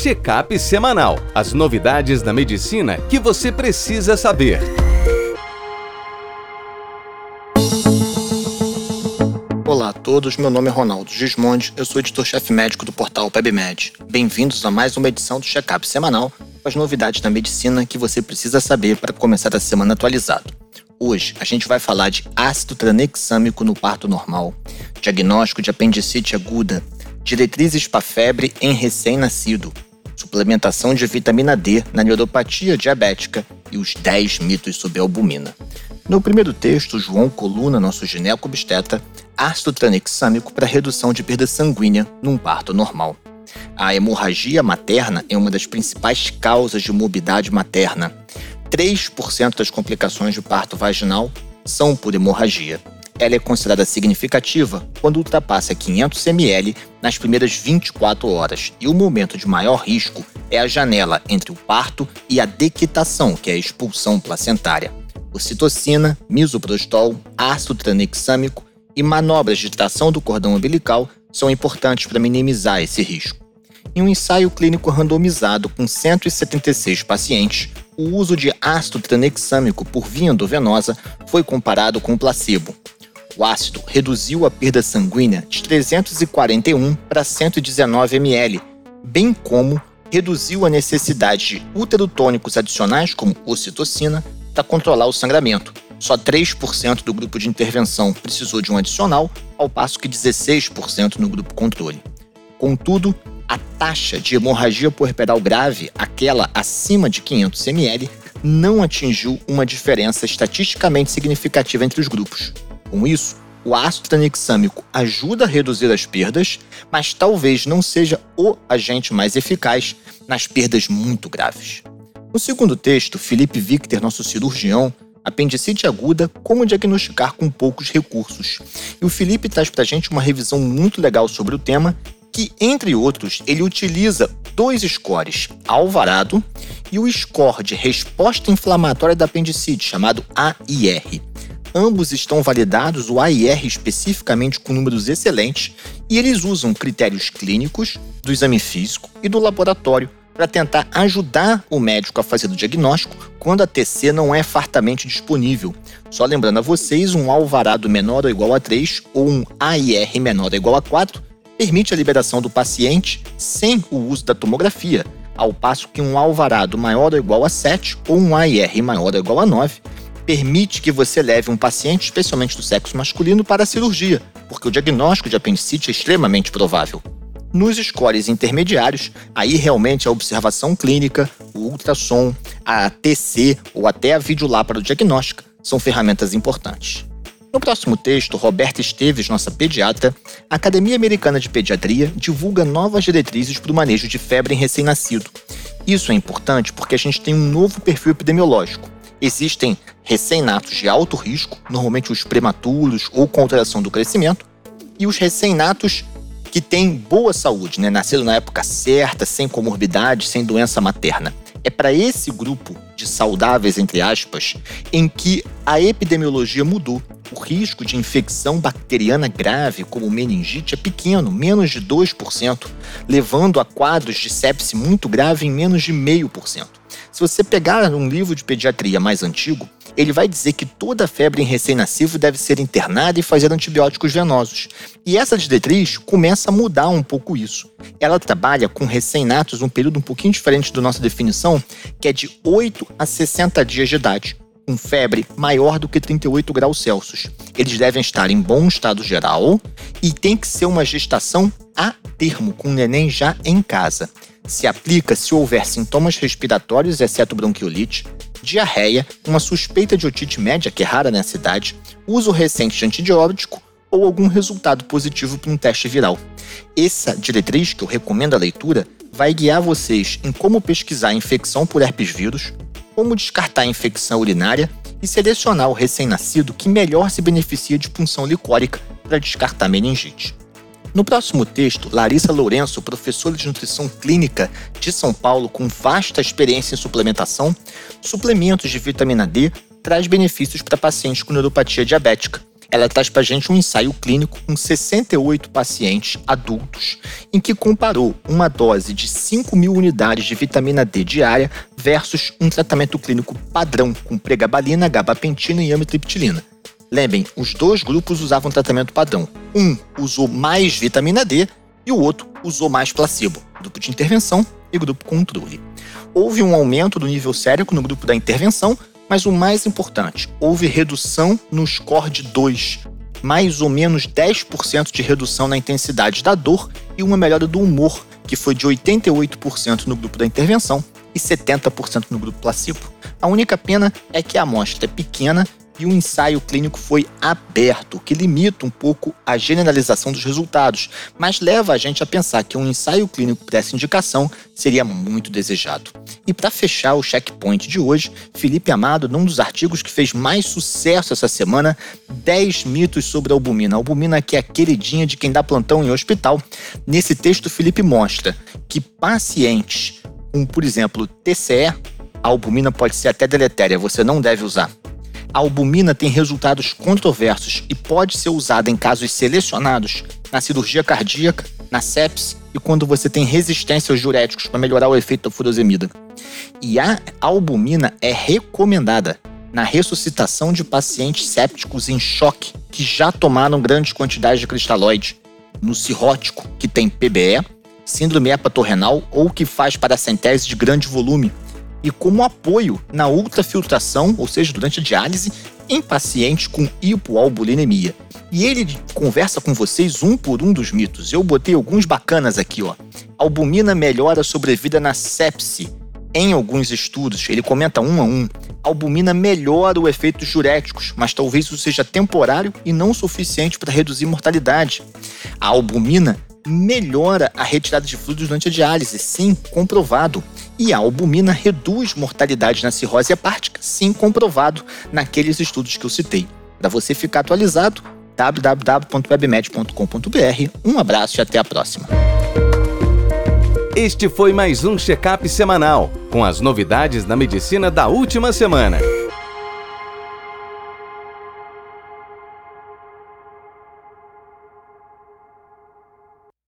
Check-up semanal. As novidades da medicina que você precisa saber. Olá a todos, meu nome é Ronaldo Gismondi, eu sou editor-chefe médico do portal PebMed. Bem-vindos a mais uma edição do Check-up semanal com as novidades da medicina que você precisa saber para começar a semana atualizado. Hoje a gente vai falar de ácido tranexâmico no parto normal, diagnóstico de apendicite aguda, diretrizes para febre em recém-nascido, suplementação de vitamina D na neuropatia diabética e os 10 mitos sobre albumina. No primeiro texto, João Coluna, nosso gineco-obstetra, ácido tranexâmico para redução de perda sanguínea num parto normal. A hemorragia materna é uma das principais causas de morbidade materna. 3% das complicações de parto vaginal são por hemorragia. Ela é considerada significativa quando ultrapassa 500 ml nas primeiras 24 horas, e o momento de maior risco é a janela entre o parto e a dequitação, que é a expulsão placentária. Ocitocina, misoprostol, ácido tranexâmico e manobras de tração do cordão umbilical são importantes para minimizar esse risco. Em um ensaio clínico randomizado com 176 pacientes, o uso de ácido tranexâmico por via endovenosa foi comparado com o placebo. O ácido reduziu a perda sanguínea de 341 para 119 ml, bem como reduziu a necessidade de uterotônicos adicionais como ocitocina para controlar o sangramento. Só 3% do grupo de intervenção precisou de um adicional, ao passo que 16% no grupo controle. Contudo, a taxa de hemorragia puerperal grave, aquela acima de 500 ml, não atingiu uma diferença estatisticamente significativa entre os grupos. Com isso, o ácido tranexâmico ajuda a reduzir as perdas, mas talvez não seja o agente mais eficaz nas perdas muito graves. No segundo texto, Felipe Victor, nosso cirurgião, apendicite aguda, como diagnosticar com poucos recursos. E o Felipe traz para a gente uma revisão muito legal sobre o tema que, entre outros, ele utiliza dois scores, Alvarado e o score de resposta inflamatória da apendicite, chamado AIR. Ambos estão validados, o AIR especificamente com números excelentes, e eles usam critérios clínicos, do exame físico e do laboratório para tentar ajudar o médico a fazer o diagnóstico quando a TC não é fartamente disponível. Só lembrando a vocês, um alvarado menor ou igual a 3 ou um AIR menor ou igual a 4 permite a liberação do paciente sem o uso da tomografia, ao passo que um alvarado maior ou igual a 7 ou um AIR maior ou igual a 9 permite que você leve um paciente, especialmente do sexo masculino, para a cirurgia, porque o diagnóstico de apendicite é extremamente provável. Nos scores intermediários, aí realmente a observação clínica, o ultrassom, a TC ou até a videolápara diagnóstica são ferramentas importantes. No próximo texto, Roberta Esteves, nossa pediatra, a Academia Americana de Pediatria divulga novas diretrizes para o manejo de febre em recém-nascido. Isso é importante porque a gente tem um novo perfil epidemiológico. Existem recém-natos de alto risco, normalmente os prematuros ou com alteração do crescimento, e os recém-natos que têm boa saúde, né? nasceram na época certa, sem comorbidade, sem doença materna. É para esse grupo de saudáveis, entre aspas, em que a epidemiologia mudou. O risco de infecção bacteriana grave, como meningite, é pequeno, menos de 2%, levando a quadros de sepse muito grave em menos de 0,5%. Se você pegar um livro de pediatria mais antigo, ele vai dizer que toda febre em recém-nascido deve ser internada e fazer antibióticos venosos. E essa diretriz começa a mudar um pouco isso. Ela trabalha com recém-natos um período um pouquinho diferente da nossa definição, que é de 8 a 60 dias de idade, com febre maior do que 38 graus Celsius. Eles devem estar em bom estado geral e tem que ser uma gestação a termo, com o neném já em casa. Se aplica se houver sintomas respiratórios, exceto bronquiolite, diarreia, uma suspeita de otite média, que é rara nessa idade, uso recente de antibiótico ou algum resultado positivo para um teste viral. Essa diretriz, que eu recomendo a leitura, vai guiar vocês em como pesquisar a infecção por herpes vírus, como descartar a infecção urinária e selecionar o recém-nascido que melhor se beneficia de punção licórica para descartar meningite. No próximo texto, Larissa Lourenço, professora de nutrição clínica de São Paulo com vasta experiência em suplementação, suplementos de vitamina D, traz benefícios para pacientes com neuropatia diabética. Ela traz para gente um ensaio clínico com 68 pacientes adultos, em que comparou uma dose de 5 mil unidades de vitamina D diária versus um tratamento clínico padrão com pregabalina, gabapentina e amitriptilina. Lembrem, os dois grupos usavam tratamento padrão. Um usou mais vitamina D e o outro usou mais placebo, grupo de intervenção e grupo controle. Houve um aumento do nível sérico no grupo da intervenção, mas o mais importante, houve redução no score de 2, mais ou menos 10% de redução na intensidade da dor e uma melhora do humor, que foi de 88% no grupo da intervenção e 70% no grupo placebo. A única pena é que a amostra é pequena e o ensaio clínico foi aberto, o que limita um pouco a generalização dos resultados, mas leva a gente a pensar que um ensaio clínico por essa indicação seria muito desejado. E para fechar o checkpoint de hoje, Felipe Amado, num dos artigos que fez mais sucesso essa semana, 10 mitos sobre a albumina. A albumina que é a queridinha de quem dá plantão em hospital. Nesse texto, Felipe mostra que pacientes com, por exemplo, TCE, a albumina pode ser até deletéria, você não deve usar. A albumina tem resultados controversos e pode ser usada em casos selecionados na cirurgia cardíaca, na sepsis e quando você tem resistência aos diuréticos para melhorar o efeito da furosemida. E a albumina é recomendada na ressuscitação de pacientes sépticos em choque que já tomaram grandes quantidades de cristalóide, no cirrótico, que tem PBE, síndrome hepatorrenal ou que faz paracentese de grande volume, e como apoio na ultrafiltração, ou seja, durante a diálise, em pacientes com hipoalbulinemia. E ele conversa com vocês um por um dos mitos. Eu botei alguns bacanas aqui, ó. Albumina melhora a sobrevida na sepse. Em alguns estudos, ele comenta um a um, albumina melhora o efeito diuréticos, mas talvez isso seja temporário e não suficiente para reduzir mortalidade. A albumina melhora a retirada de fluidos durante a diálise, sim, comprovado. E a albumina reduz mortalidade na cirrose hepática, sim comprovado naqueles estudos que eu citei. Para você ficar atualizado, www.webmed.com.br. Um abraço e até a próxima. Este foi mais um check-up semanal com as novidades da medicina da última semana.